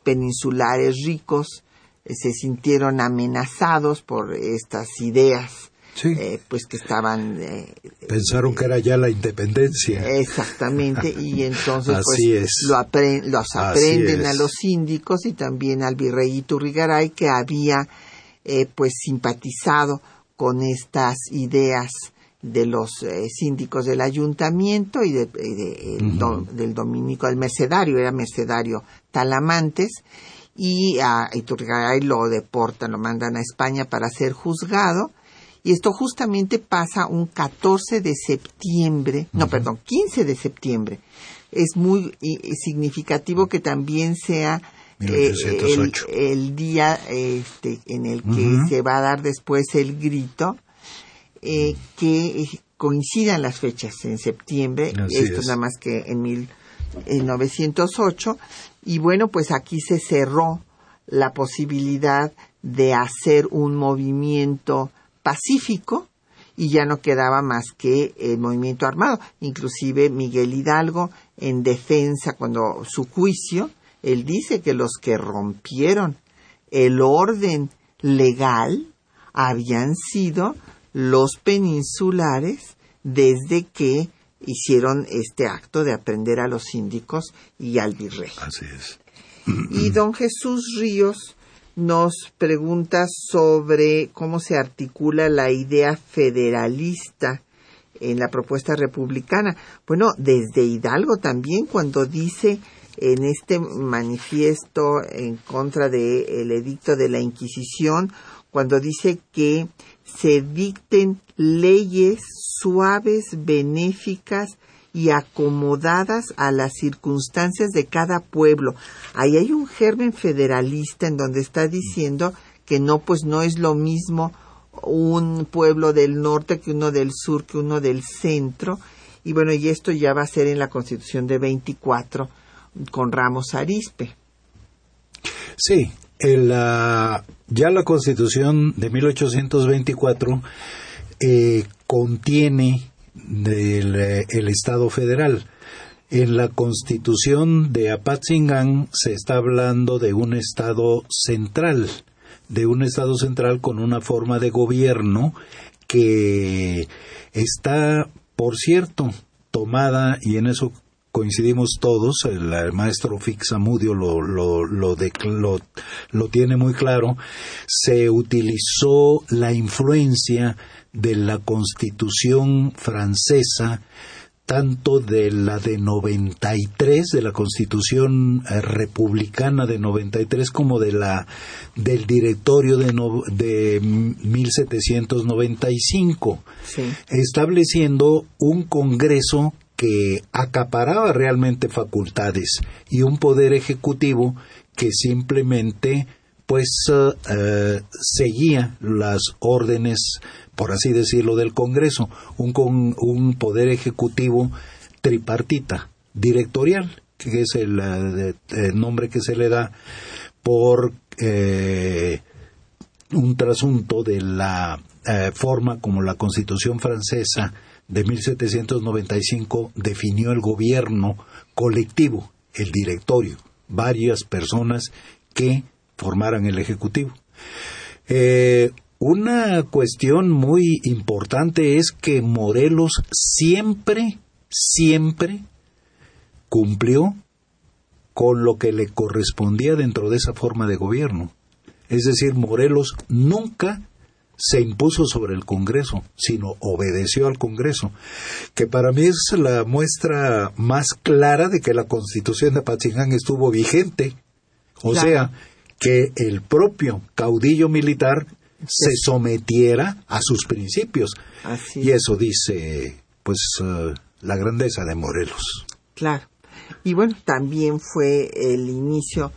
peninsulares ricos eh, se sintieron amenazados por estas ideas eh, pues que estaban eh, pensaron que era ya la independencia. Exactamente y [LAUGHS] entonces pues lo los aprenden a los síndicos y también al virrey Iturrigaray que había eh, pues simpatizado con estas ideas de los síndicos del ayuntamiento y, de, del dominico del mercedario era mercedario Talamantes y a Iturrigaray lo deportan lo mandan a España para ser juzgado y esto justamente pasa un 14 de septiembre, no, perdón, 15 de septiembre. Es muy significativo que también sea eh, el, día este, en el que se va a dar después el grito, eh, que coincidan las fechas en septiembre, esto es. nada más que en 1908, y bueno, pues aquí se cerró la posibilidad de hacer un movimiento pacífico y ya no quedaba más que el movimiento armado. Inclusive Miguel Hidalgo, en defensa, cuando su juicio, él dice que los que rompieron el orden legal habían sido los peninsulares desde que hicieron este acto de aprender a los síndicos y al virrey. Así es. Y don Jesús Ríos nos pregunta sobre cómo se articula la idea federalista en la propuesta republicana. Bueno, desde Hidalgo también cuando dice en este manifiesto en contra del edicto de la Inquisición, cuando dice que se dicten leyes suaves, benéficas y acomodadas a las circunstancias de cada pueblo. Ahí hay un germen federalista en donde está diciendo que no, pues no es lo mismo un pueblo del norte que uno del sur que uno del centro. Y bueno, y esto ya va a ser en la Constitución de 24 con Ramos Arispe. Sí, ya la Constitución de 1824 eh, contiene del eh, el Estado federal. En la constitución de Apatzingán se está hablando de un Estado central, de un Estado central con una forma de gobierno que está, por cierto, tomada, y en eso coincidimos todos, el, maestro Fixamudio lo, lo, lo, lo, lo tiene muy claro, se utilizó la influencia de la Constitución francesa, tanto de la de 93, de la Constitución eh, republicana de 93, como de la del directorio de, de 1795, estableciendo un Congreso que acaparaba realmente facultades y un poder ejecutivo que simplemente pues eh, seguía las órdenes, por así decirlo, del Congreso, un, un poder ejecutivo tripartita, directorial, que es el, eh, nombre que se le da por eh, un trasunto de la forma como la Constitución francesa de 1795 definió el gobierno colectivo, el directorio, varias personas que formaran el Ejecutivo. Eh, una cuestión muy importante es que Morelos siempre, siempre cumplió con lo que le correspondía dentro de esa forma de gobierno. Es decir, Morelos nunca se impuso sobre el Congreso, sino obedeció al Congreso, que para mí es la muestra más clara de que la Constitución de Apatzingán estuvo vigente. O sea, que el propio caudillo militar se sometiera a sus principios. Y eso dice, pues, eh, la grandeza de Morelos. Claro. Y bueno, también fue el inicio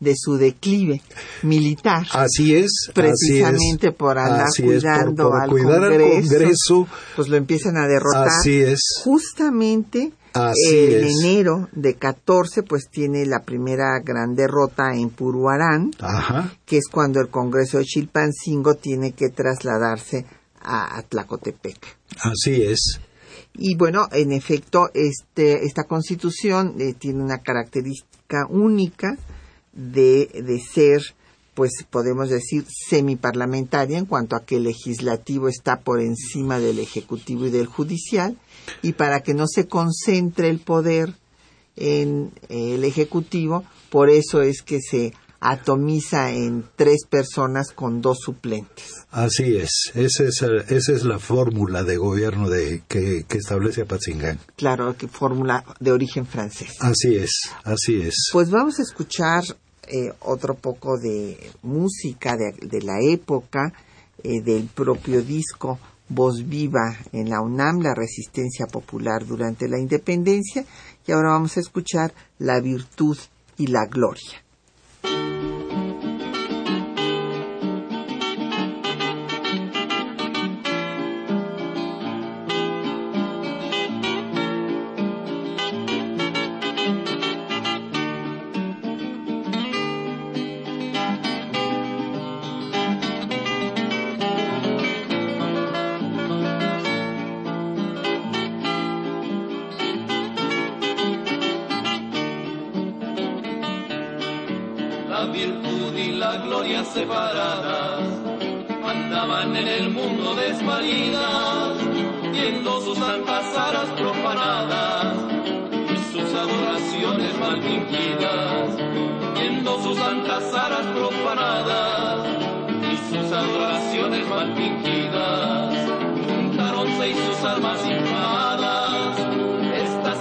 de su declive militar. Así es. Precisamente por andar cuidando al, Congreso, Pues lo empiezan a derrotar. Así es. Justamente en enero de 14, pues tiene la primera gran derrota en Puruarán, que es cuando el Congreso de Chilpancingo tiene que trasladarse a, Tlacotepec. Así es. Y bueno, en efecto, este, esta constitución eh, tiene una característica única de, de ser pues podemos decir semiparlamentaria en cuanto a que el legislativo está por encima del ejecutivo y del judicial y para que no se concentre el poder en el ejecutivo, por eso es que se atomiza en tres personas con dos suplentes. Así es, esa es, esa es la fórmula de gobierno de, que, establece Apatzingán. Claro, que fórmula de origen francés. Así es, así es. Pues vamos a escuchar eh, otro poco de música de, la época, eh, del propio disco Voz Viva en la UNAM, la resistencia popular durante la independencia, y ahora vamos a escuchar La virtud y la gloria. Thank you. Hasta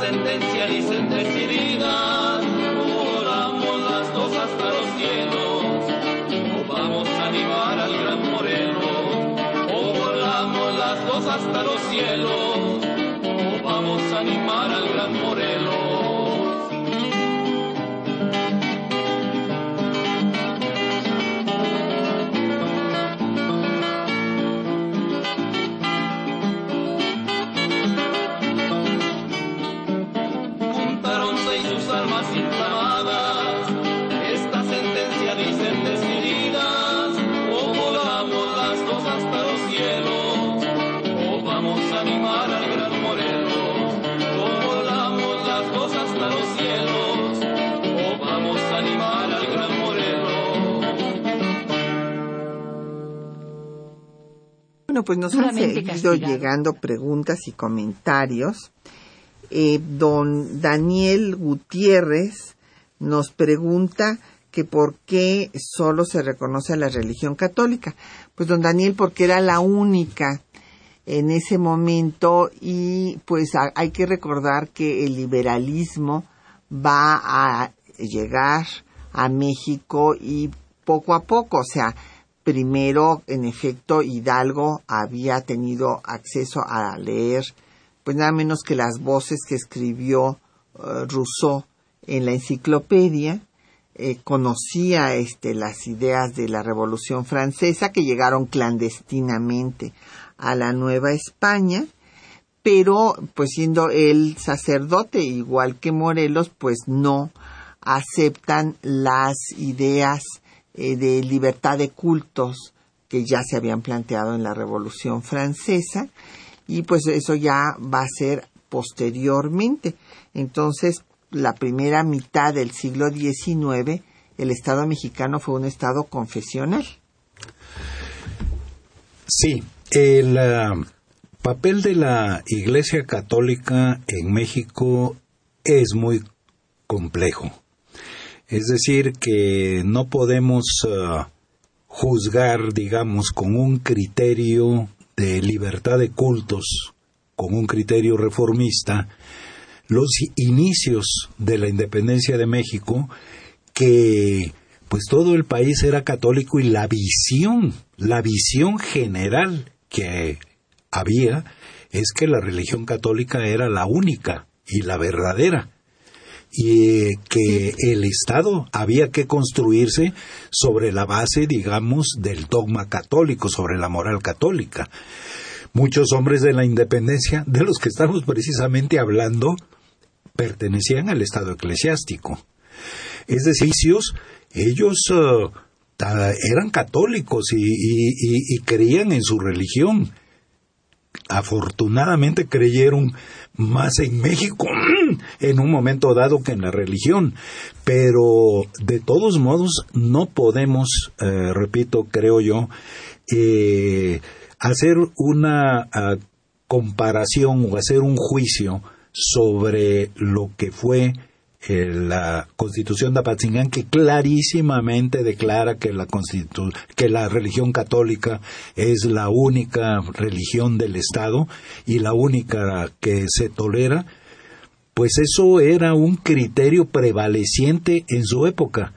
Bueno, pues nos han seguido llegando preguntas y comentarios. Eh, don Daniel Gutiérrez nos pregunta que por qué solo se reconoce a la religión católica. Pues don Daniel, porque era la única en ese momento y pues hay que recordar que el liberalismo va a llegar a México y poco a poco, o sea, primero en efecto Hidalgo había tenido acceso a leer pues nada menos que las voces que escribió uh, Rousseau en la enciclopedia, eh, conocía este, las ideas de la Revolución Francesa que llegaron clandestinamente a la Nueva España, pero pues siendo el sacerdote igual que Morelos, pues no aceptan las ideas eh, de libertad de cultos que ya se habían planteado en la Revolución Francesa y pues eso ya va a ser posteriormente. Entonces, la primera mitad del siglo XIX, el Estado mexicano fue un Estado confesional. Sí, el uh, papel de la Iglesia Católica en México es muy complejo. Es decir, que no podemos uh, juzgar, digamos, con un criterio de libertad de cultos, con un criterio reformista, los inicios de la independencia de México, que pues todo el país era católico y la visión, la visión general que había es que la religión católica era la única y la verdadera y que el Estado había que construirse sobre la base, digamos, del dogma católico, sobre la moral católica. Muchos hombres de la independencia, de los que estamos precisamente hablando, pertenecían al Estado eclesiástico. Es decir, ellos uh, eran católicos y, creían en su religión. Afortunadamente creyeron más en México [CLEARS THROAT] en un momento dado que en la religión. Pero de todos modos no podemos, eh, repito, creo yo, eh, hacer una ah, comparación o hacer un juicio sobre lo que fue la Constitución de Apatzingán que clarísimamente declara que la, que la religión católica es la única religión del Estado y la única que se tolera, pues eso era un criterio prevaleciente en su época.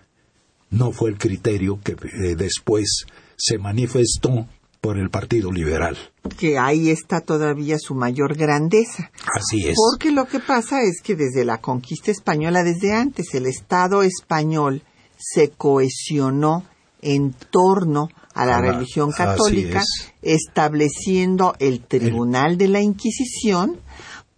No fue el criterio que eh, después se manifestó por el Partido Liberal. Que ahí está todavía su mayor grandeza. Así es. Porque lo que pasa es que desde la conquista española, desde antes, el Estado español se cohesionó en torno a la, religión católica, estableciendo el Tribunal de la Inquisición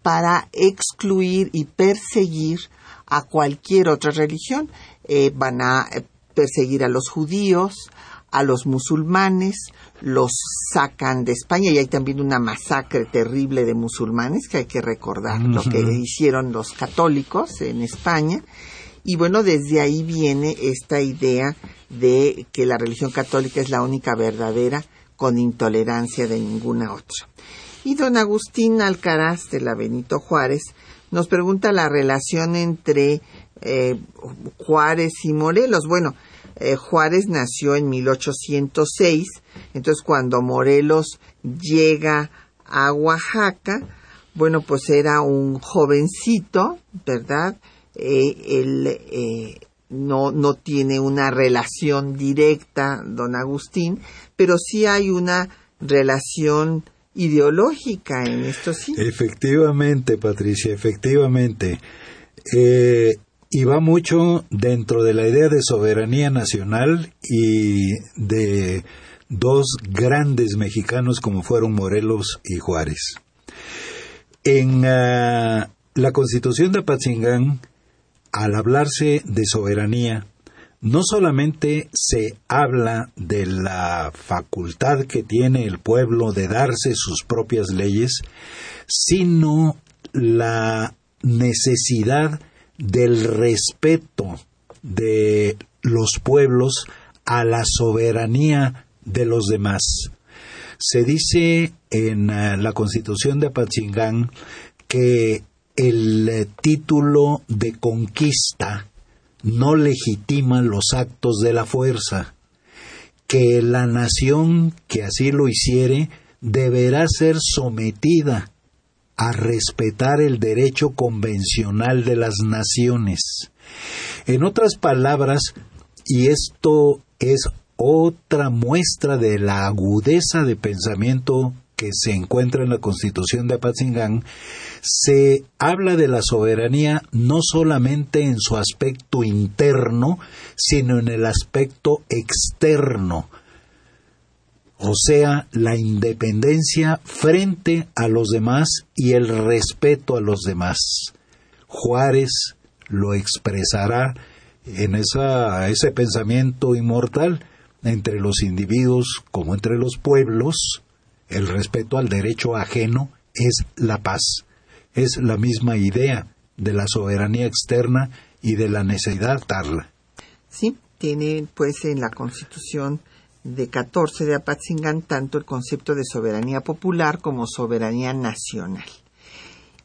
para excluir y perseguir a cualquier otra religión. Eh, van a eh, perseguir a los judíos, a los musulmanes, los sacan de España y hay también una masacre terrible de musulmanes que hay que recordar lo que hicieron los católicos en España. Y bueno, desde ahí viene esta idea de que la religión católica es la única verdadera con intolerancia de ninguna otra. Y don Agustín Alcaraz de la Benito Juárez nos pregunta la relación entre eh, Juárez y Morelos. Bueno, eh, Juárez nació en 1806, entonces cuando Morelos llega a Oaxaca, bueno, pues era un jovencito, ¿verdad? Eh, él eh, no, no tiene una relación directa, don Agustín, pero sí hay una relación ideológica en esto sí. Efectivamente, Patricia, efectivamente. Eh, y va mucho dentro de la idea de soberanía nacional y de dos grandes mexicanos como fueron Morelos y Juárez. En ah, la constitución de Apatzingán, al hablarse de soberanía, no solamente se habla de la facultad que tiene el pueblo de darse sus propias leyes, sino la necesidad del respeto de los pueblos a la soberanía de los demás. Se dice en eh, la Constitución de Apatzingán que el eh, título de conquista no legitima los actos de la fuerza, que la nación que así lo hiciere deberá ser sometida a respetar el derecho convencional de las naciones. En otras palabras, y esto es otra muestra de la agudeza de pensamiento que se encuentra en la Constitución de Apatzingán, se habla de la soberanía no solamente en su aspecto interno, sino en el aspecto externo, o sea, la independencia frente a los demás y el respeto a los demás. Juárez lo expresará en esa, ese pensamiento inmortal entre los individuos como entre los pueblos, el respeto al derecho ajeno es la paz. Es la misma idea de la soberanía externa y de la necesidad de darla. Sí, tiene pues en la Constitución de 14 de Apatzingán tanto el concepto de soberanía popular como soberanía nacional.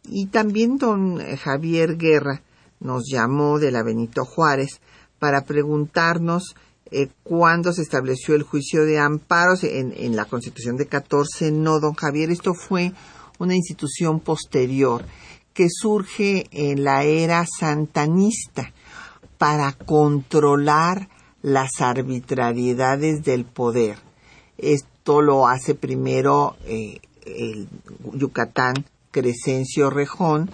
Y también don Javier Guerra nos llamó de la Benito Juárez para preguntarnos eh, cuándo se estableció el juicio de amparos en, en la Constitución de 14. No, don Javier, esto fue una institución posterior que surge en la era santanista para controlar las arbitrariedades del poder. Esto lo hace primero eh, el Yucatán Crescencio Rejón,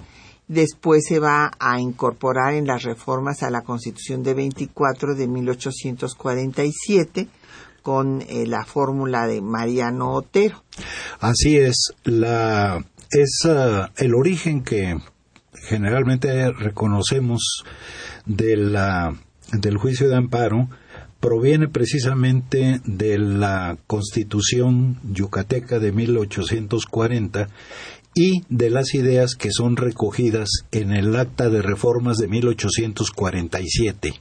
después se va a incorporar en las reformas a la Constitución de 24 de 1847 con eh, la fórmula de Mariano Otero. Así es, la, es ah, el origen que generalmente reconocemos de la, del juicio de amparo proviene precisamente de la Constitución yucateca de 1840 y de las ideas que son recogidas en el Acta de Reformas de 1847.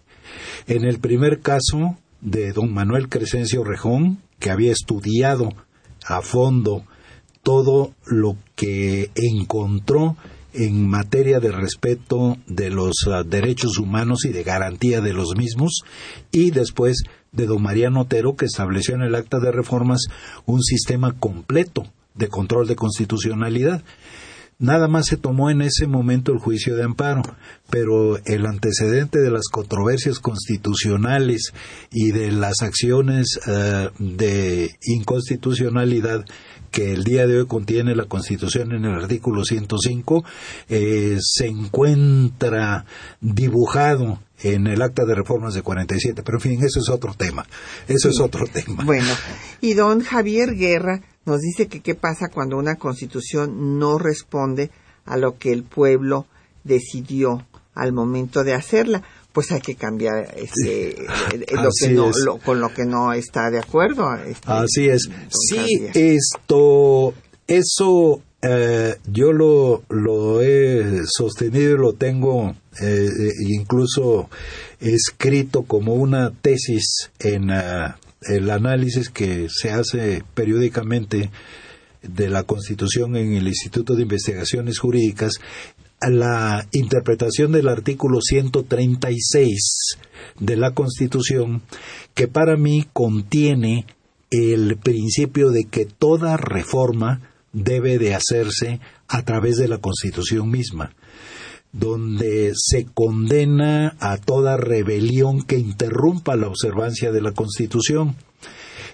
En el primer caso de don Manuel Crescencio Rejón, que había estudiado a fondo todo lo que encontró en materia de respeto de los ah, derechos humanos y de garantía de los mismos, y después de don Mariano Otero, que estableció en el acta de reformas un sistema completo de control de constitucionalidad. Nada más se tomó en ese momento el juicio de amparo, pero el antecedente de las controversias constitucionales y de las acciones ah, de inconstitucionalidad que el día de hoy contiene la Constitución en el artículo 105 eh, se encuentra dibujado en el acta de reformas de 47. Pero en fin, eso es otro tema. Eso es otro tema. Bueno, y don Javier Guerra nos dice que qué pasa cuando una constitución no responde a lo que el pueblo decidió al momento de hacerla pues hay que cambiar este, lo que no, con lo que no está de acuerdo. Este, Así es. Sí, esto, eso eh, yo lo, lo he sostenido y lo tengo eh, incluso escrito como una tesis en uh, el análisis que se hace periódicamente de la Constitución en el Instituto de Investigaciones Jurídicas la interpretación del artículo 136 de la Constitución, que para mí contiene el principio de que toda reforma debe de hacerse a través de la Constitución misma, donde se condena a toda rebelión que interrumpa la observancia de la Constitución.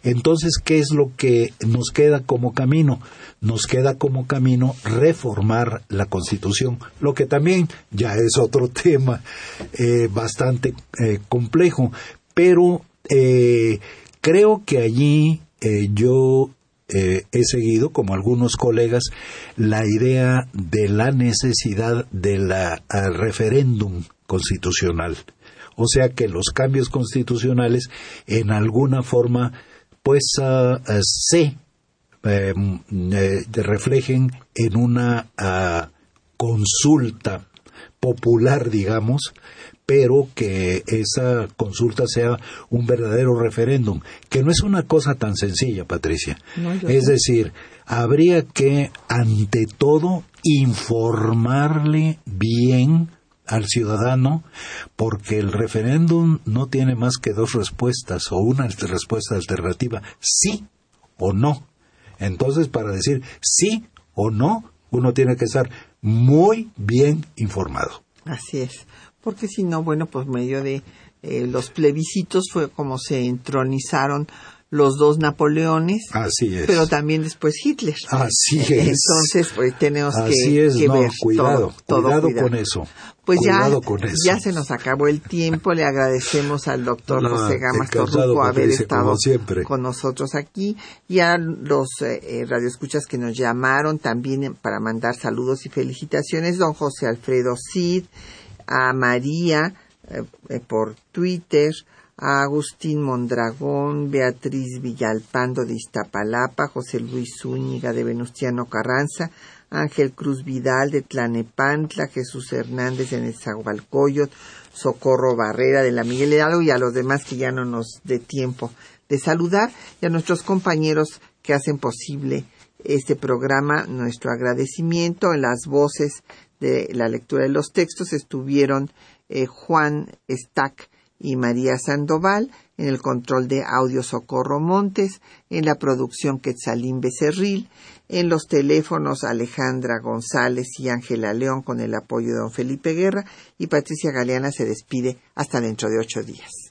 Entonces, ¿qué es lo que nos queda como camino? Nos queda como camino reformar la Constitución, lo que también ya es otro [LAUGHS] tema eh, bastante eh, complejo, pero eh, creo que allí yo he seguido, como algunos colegas, la idea de la necesidad del referéndum constitucional. O sea que los cambios constitucionales en alguna forma pues uh, se eh, eh, reflejen en una consulta popular, digamos, pero que esa consulta sea un verdadero referéndum, que no es una cosa tan sencilla, Patricia. es decir, habría que, ante todo, informarle bien al ciudadano porque el referéndum no tiene más que dos respuestas o una respuesta alternativa, sí o no. Entonces, para decir sí o no, uno tiene que estar muy bien informado. Así es, porque si no, bueno, pues medio de eh, los plebiscitos fue como se entronizaron los dos Napoleones, Así es. pero también después Hitler. Así es. Entonces, pues tenemos Así que, es, que no, ver cuidado, todo, todo cuidado, con eso. Pues ya, cuidado con eso. ya se nos acabó el tiempo. Le agradecemos al doctor No, José Gamas Torruco haber Patricia, estado siempre. con nosotros aquí y a los eh, eh, radioescuchas que nos llamaron también para mandar saludos y felicitaciones. Don José Alfredo Cid, a María eh, eh, por Twitter, a Agustín Mondragón, Beatriz Villalpando de Iztapalapa, José Luis Zúñiga de Venustiano Carranza, Ángel Cruz Vidal de Tlanepantla, Jesús Hernández de Nezahualcóyotl, Socorro Barrera de la Miguel Hidalgo y a los demás que ya no nos dé tiempo de saludar y a nuestros compañeros que hacen posible este programa, nuestro agradecimiento en las voces de la lectura de los textos estuvieron eh, Juan Stack y María Sandoval, en el control de audio Socorro Montes, en la producción Quetzalín Becerril, en los teléfonos Alejandra González y Ángela León con el apoyo de don Felipe Guerra y Patricia Galeana se despide hasta dentro de ocho días.